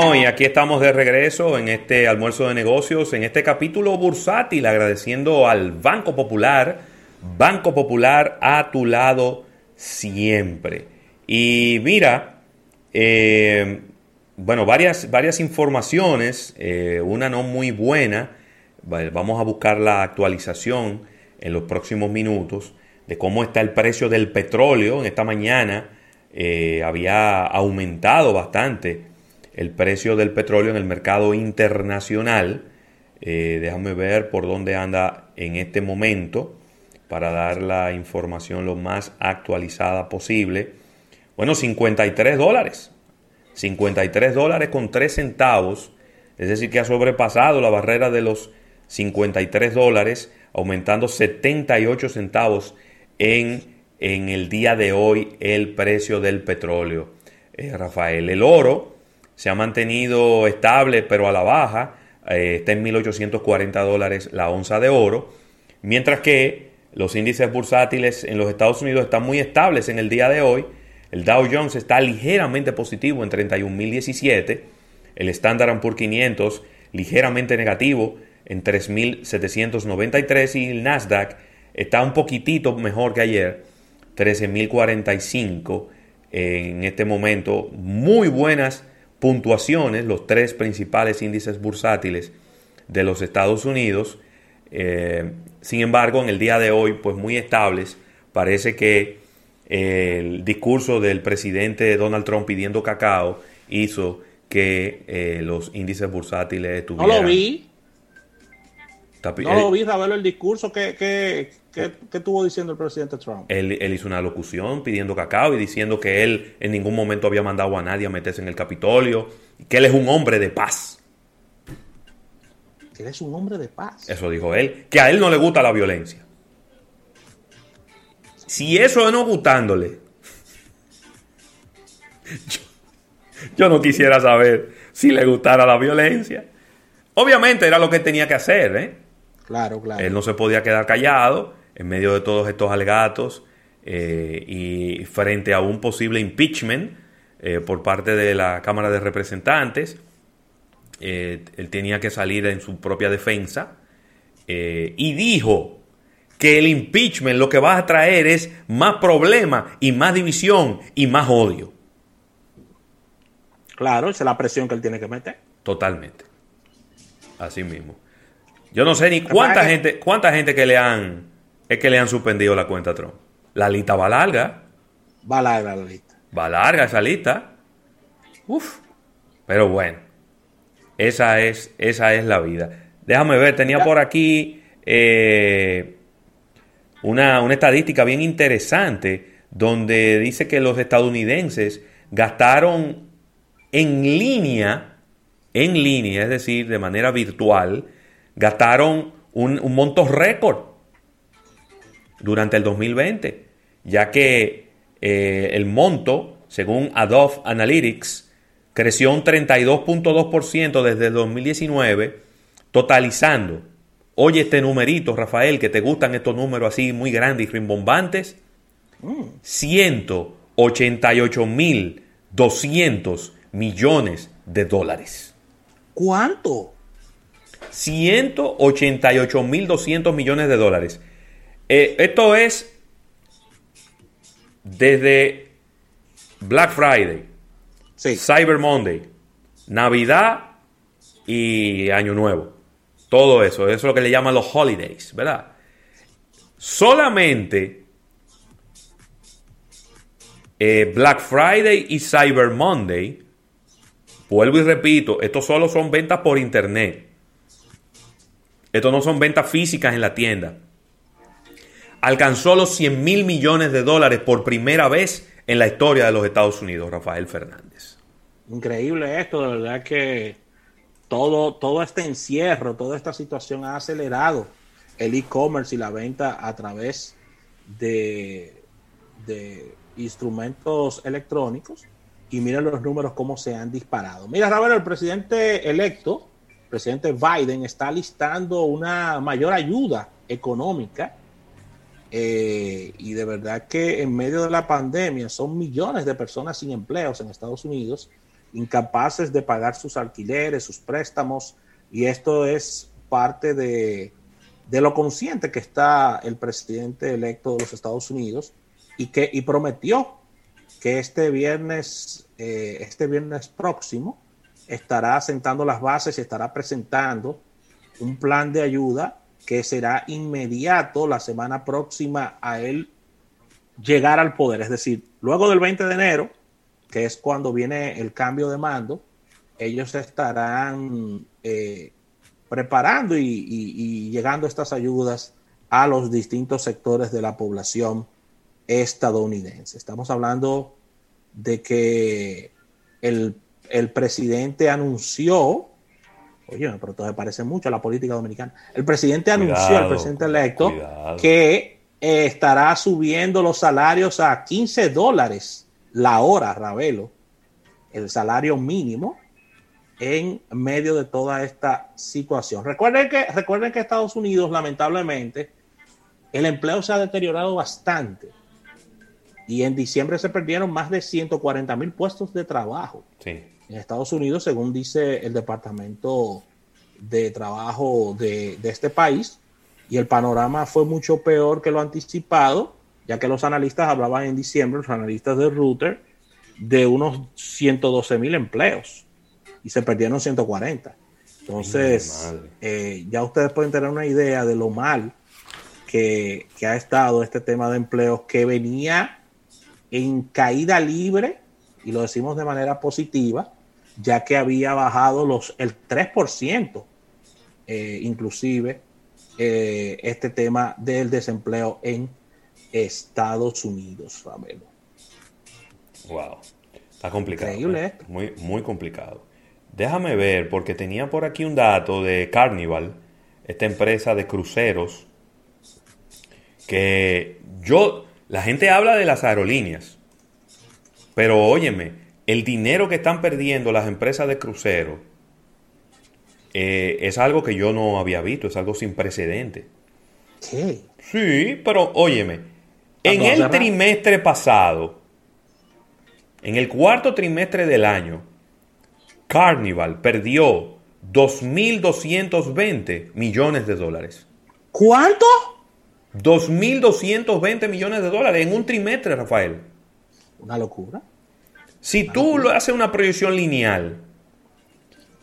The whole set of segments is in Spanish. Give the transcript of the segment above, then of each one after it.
Y aquí estamos de regreso en este almuerzo de negocios, en este capítulo bursátil, agradeciendo al Banco Popular, Banco Popular a tu lado siempre. Y mira, eh, bueno, varias, varias informaciones, eh, una no muy buena, vamos a buscar la actualización en los próximos minutos de cómo está el precio del petróleo en esta mañana eh, había aumentado bastante el precio del petróleo en el mercado internacional. Eh, déjame ver por dónde anda en este momento para dar la información lo más actualizada posible. Bueno, 53 dólares. 53 dólares con 3 centavos. Es decir, que ha sobrepasado la barrera de los 53 dólares, aumentando 78 centavos en en el día de hoy el precio del petróleo. Eh, Rafael, el oro se ha mantenido estable pero a la baja, eh, está en 1.840 dólares la onza de oro, mientras que los índices bursátiles en los Estados Unidos están muy estables en el día de hoy. El Dow Jones está ligeramente positivo en 31.017, el Standard Poor's 500 ligeramente negativo en 3.793 y el Nasdaq está un poquitito mejor que ayer 13.045 en este momento. Muy buenas puntuaciones, los tres principales índices bursátiles de los Estados Unidos. Eh, sin embargo, en el día de hoy, pues muy estables. Parece que el discurso del presidente Donald Trump pidiendo cacao hizo que eh, los índices bursátiles estuvieran... No lo vi. No lo vi, Ravelo, el discurso que, que, ¿Qué, estuvo diciendo el presidente Trump? Él, hizo una locución pidiendo cacao y diciendo que él en ningún momento había mandado a nadie a meterse en el Capitolio, que él es un hombre de paz. Que él es un hombre de paz. Eso dijo él, que a él no le gusta la violencia. Si eso es no gustándole, yo, yo no quisiera saber si le gustara la violencia. Obviamente era lo que tenía que hacer, ¿eh? Claro, claro. Él no se podía quedar callado en medio de todos estos alegatos eh, y frente a un posible impeachment eh, por parte de la Cámara de Representantes, eh, él tenía que salir en su propia defensa y dijo que el impeachment lo que va a traer es más problemas y más división y más odio. Claro, esa es la presión que él tiene que meter. Totalmente. Así mismo. Yo no sé ni cuánta gente, cuánta gente que le han es que le han suspendido la cuenta a Trump. La lista va larga. Va larga la lista. Va larga esa lista. Uf. Pero bueno. Esa es, esa es la vida. Déjame ver, tenía por aquí eh, una, una estadística bien interesante donde dice que los estadounidenses gastaron en línea, en línea, es decir, de manera virtual, gastaron un, un monto récord durante el 2020, ya que eh, el monto, según Adobe Analytics, creció un 32.2% desde el 2019, totalizando, oye este numerito, Rafael, que te gustan estos números así muy grandes y rimbombantes, 188.200 millones de dólares. ¿Cuánto? 188.200 millones de dólares. Eh, esto es desde Black Friday, Cyber Monday, Navidad y Año Nuevo. Todo eso, eso es lo que le llaman los holidays, ¿verdad? Solamente eh, Black Friday y Cyber Monday, vuelvo y repito, estos solo son ventas por internet. Estos no son ventas físicas en la tienda alcanzó los 100 mil millones de dólares por primera vez en la historia de los Estados Unidos, Rafael Fernández. Increíble esto, de verdad que todo, todo este encierro, toda esta situación ha acelerado el e-commerce y la venta a través de, de instrumentos electrónicos y mira los números cómo se han disparado. Mira, Rafael, el presidente electo, el presidente Biden, está listando una mayor ayuda económica eh, y de verdad que en medio de la pandemia son millones de personas sin empleos en Estados Unidos incapaces de pagar sus alquileres, sus préstamos, y esto es parte de, de lo consciente que está el presidente electo de los Estados Unidos y que y prometió que este viernes, eh, este viernes próximo estará sentando las bases y estará presentando un plan de ayuda que será inmediato la semana próxima a él llegar al poder. Es decir, luego del 20 de enero, que es cuando viene el cambio de mando, ellos estarán eh, preparando y, llegando estas ayudas a los distintos sectores de la población estadounidense. Estamos hablando de que el, presidente anunció, oye, pero todo me parece mucho a la política dominicana, el presidente anunció, el presidente electo, que estará subiendo los salarios a 15 dólares la hora, Ravelo, el salario mínimo, en medio de toda esta situación. Recuerden que, recuerden que Estados Unidos, lamentablemente, el empleo se ha deteriorado bastante. Y en diciembre se perdieron más de 140 mil puestos de trabajo en Estados Unidos, según dice el Departamento de Trabajo de, de este país. Y el panorama fue mucho peor que lo anticipado, ya que los analistas hablaban en diciembre, los analistas de Router, de unos 112 mil empleos y se perdieron 140. Entonces, eh, ya ustedes pueden tener una idea de lo mal que, ha estado este tema de empleos que venía en caída libre, y lo decimos de manera positiva, ya que había bajado los, el 3%, eh, inclusive, eh, este tema del desempleo en Estados Unidos, Wow, está complicado. Increíble Muy, muy complicado. Déjame ver, porque tenía por aquí un dato de Carnival, esta empresa de cruceros, que yo, la gente habla de las aerolíneas, pero óyeme, el dinero que están perdiendo las empresas de cruceros eh, es algo que yo no había visto, es algo sin precedente. Sí. Sí, pero óyeme, en el trimestre pasado, en el cuarto trimestre del año, Carnival perdió 2.220 millones de dólares. ¿Cuánto? 2.220 millones de dólares en un trimestre, Rafael. Una locura. Si tú lo haces una proyección lineal,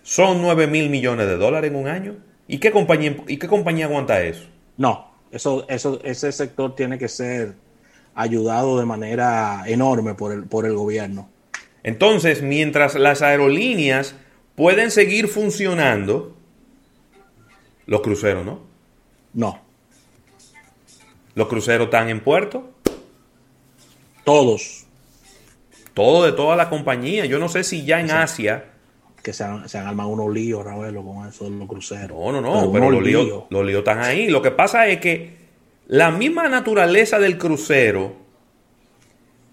son 9 mil millones de dólares en un año. ¿Y qué compañía, y qué compañía aguanta eso? No, eso, eso, ese sector tiene que ser ayudado de manera enorme por el, por el gobierno. Entonces, mientras las aerolíneas pueden seguir funcionando, los cruceros no. No. ¿Los cruceros están en puerto? Todos. Todo de toda la compañía. Yo no sé si ya en Asia. Que se han, se han armado unos líos, Ravelo, con eso de los cruceros. No, no, no, pero, los, líos, los líos están ahí. Lo que pasa es que la misma naturaleza del crucero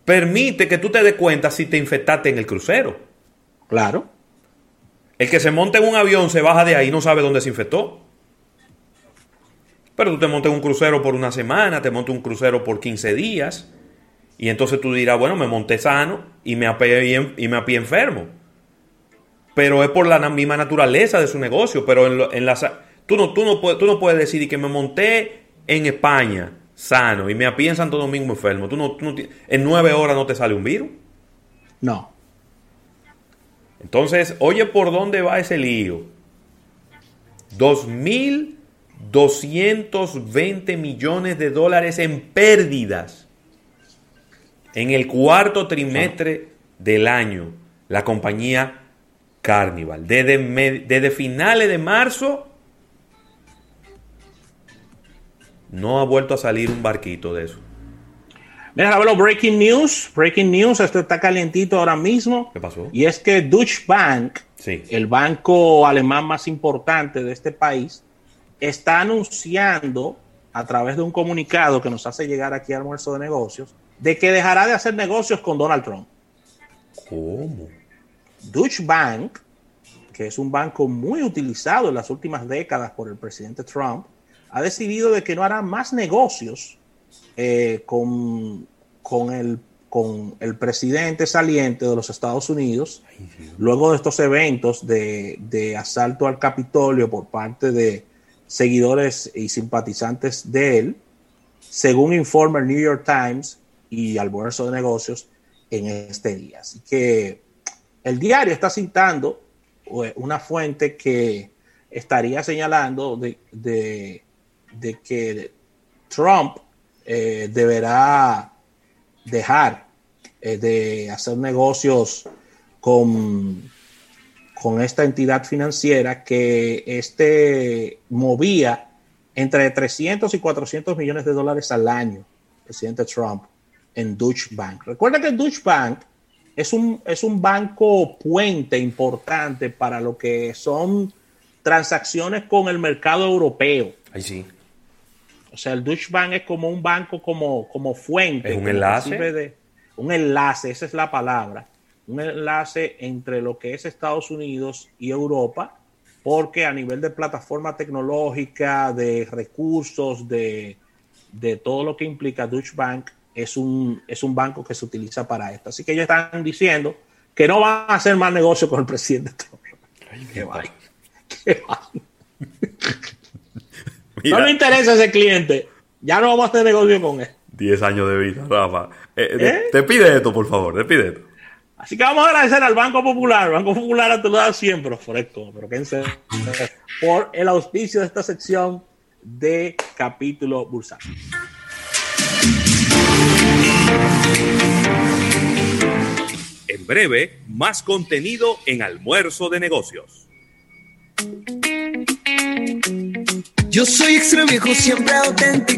permite que tú te des cuenta si te infectaste en el crucero. Claro. El que se monta en un avión se baja de ahí y no sabe dónde se infectó. Pero tú te montas en un crucero por una semana, te montas un crucero por 15 días. Y entonces tú dirás, bueno, me monté sano y me apié, y me enfermo. Pero es por la misma naturaleza de su negocio. Pero en, en la, tú, no, tú, no puedes, tú no puedes decir que me monté en España sano y me apié en Santo Domingo enfermo, ¿tú no, en nueve horas no te sale un virus. No. Entonces, oye por dónde va ese lío. 2.220 millones de dólares en pérdidas en el cuarto trimestre del año. La compañía Carnival. Desde, desde finales de marzo no ha vuelto a salir un barquito de eso. Mira, ver, breaking news, breaking news, esto está calientito ahora mismo. ¿Qué pasó? Y es que Deutsche Bank, el banco alemán más importante de este país, está anunciando a través de un comunicado que nos hace llegar aquí al almuerzo de negocios, de que dejará de hacer negocios con Donald Trump. ¿Cómo? Deutsche Bank, que es un banco muy utilizado en las últimas décadas por el presidente Trump, ha decidido de que no hará más negocios eh, con, con, el, con el presidente saliente de los Estados Unidos, luego de estos eventos de, de asalto al Capitolio por parte de seguidores y simpatizantes de él, según informa el New York Times y Almuerzo de Negocios en este día. Así que el diario está citando eh, una fuente que estaría señalando de, de, que Trump eh, deberá dejar eh, de hacer negocios con, con esta entidad financiera que este movía entre 300 y 400 millones de dólares al año, presidente Trump, en Deutsche Bank. Recuerda que Deutsche Bank es un, es un banco puente importante para lo que son transacciones con el mercado europeo. Ahí sí. O sea, el Deutsche Bank es como un banco como, como fuente. Es un enlace. De, un enlace, esa es la palabra. Un enlace entre lo que es Estados Unidos y Europa, porque a nivel de plataforma tecnológica, de recursos, de, de todo lo que implica Deutsche Bank, es un, es un banco que se utiliza para esto. Así que ellos están diciendo que no van a hacer más negocio con el presidente Trump. ¿Qué va? ¿Qué va? no le interesa ese cliente. Ya no vamos a hacer negocio con él. 10 años de vida, Rafa. Eh, ¿Eh? Te pide esto, por favor, te pide esto. Así que vamos a agradecer al Banco Popular. El Banco Popular ha tenido siempre, fresco, pero quédense por el auspicio de esta sección de capítulo bursátil. En breve, más contenido en Almuerzo de Negocios. Yo soy extra viejo, siempre auténtico.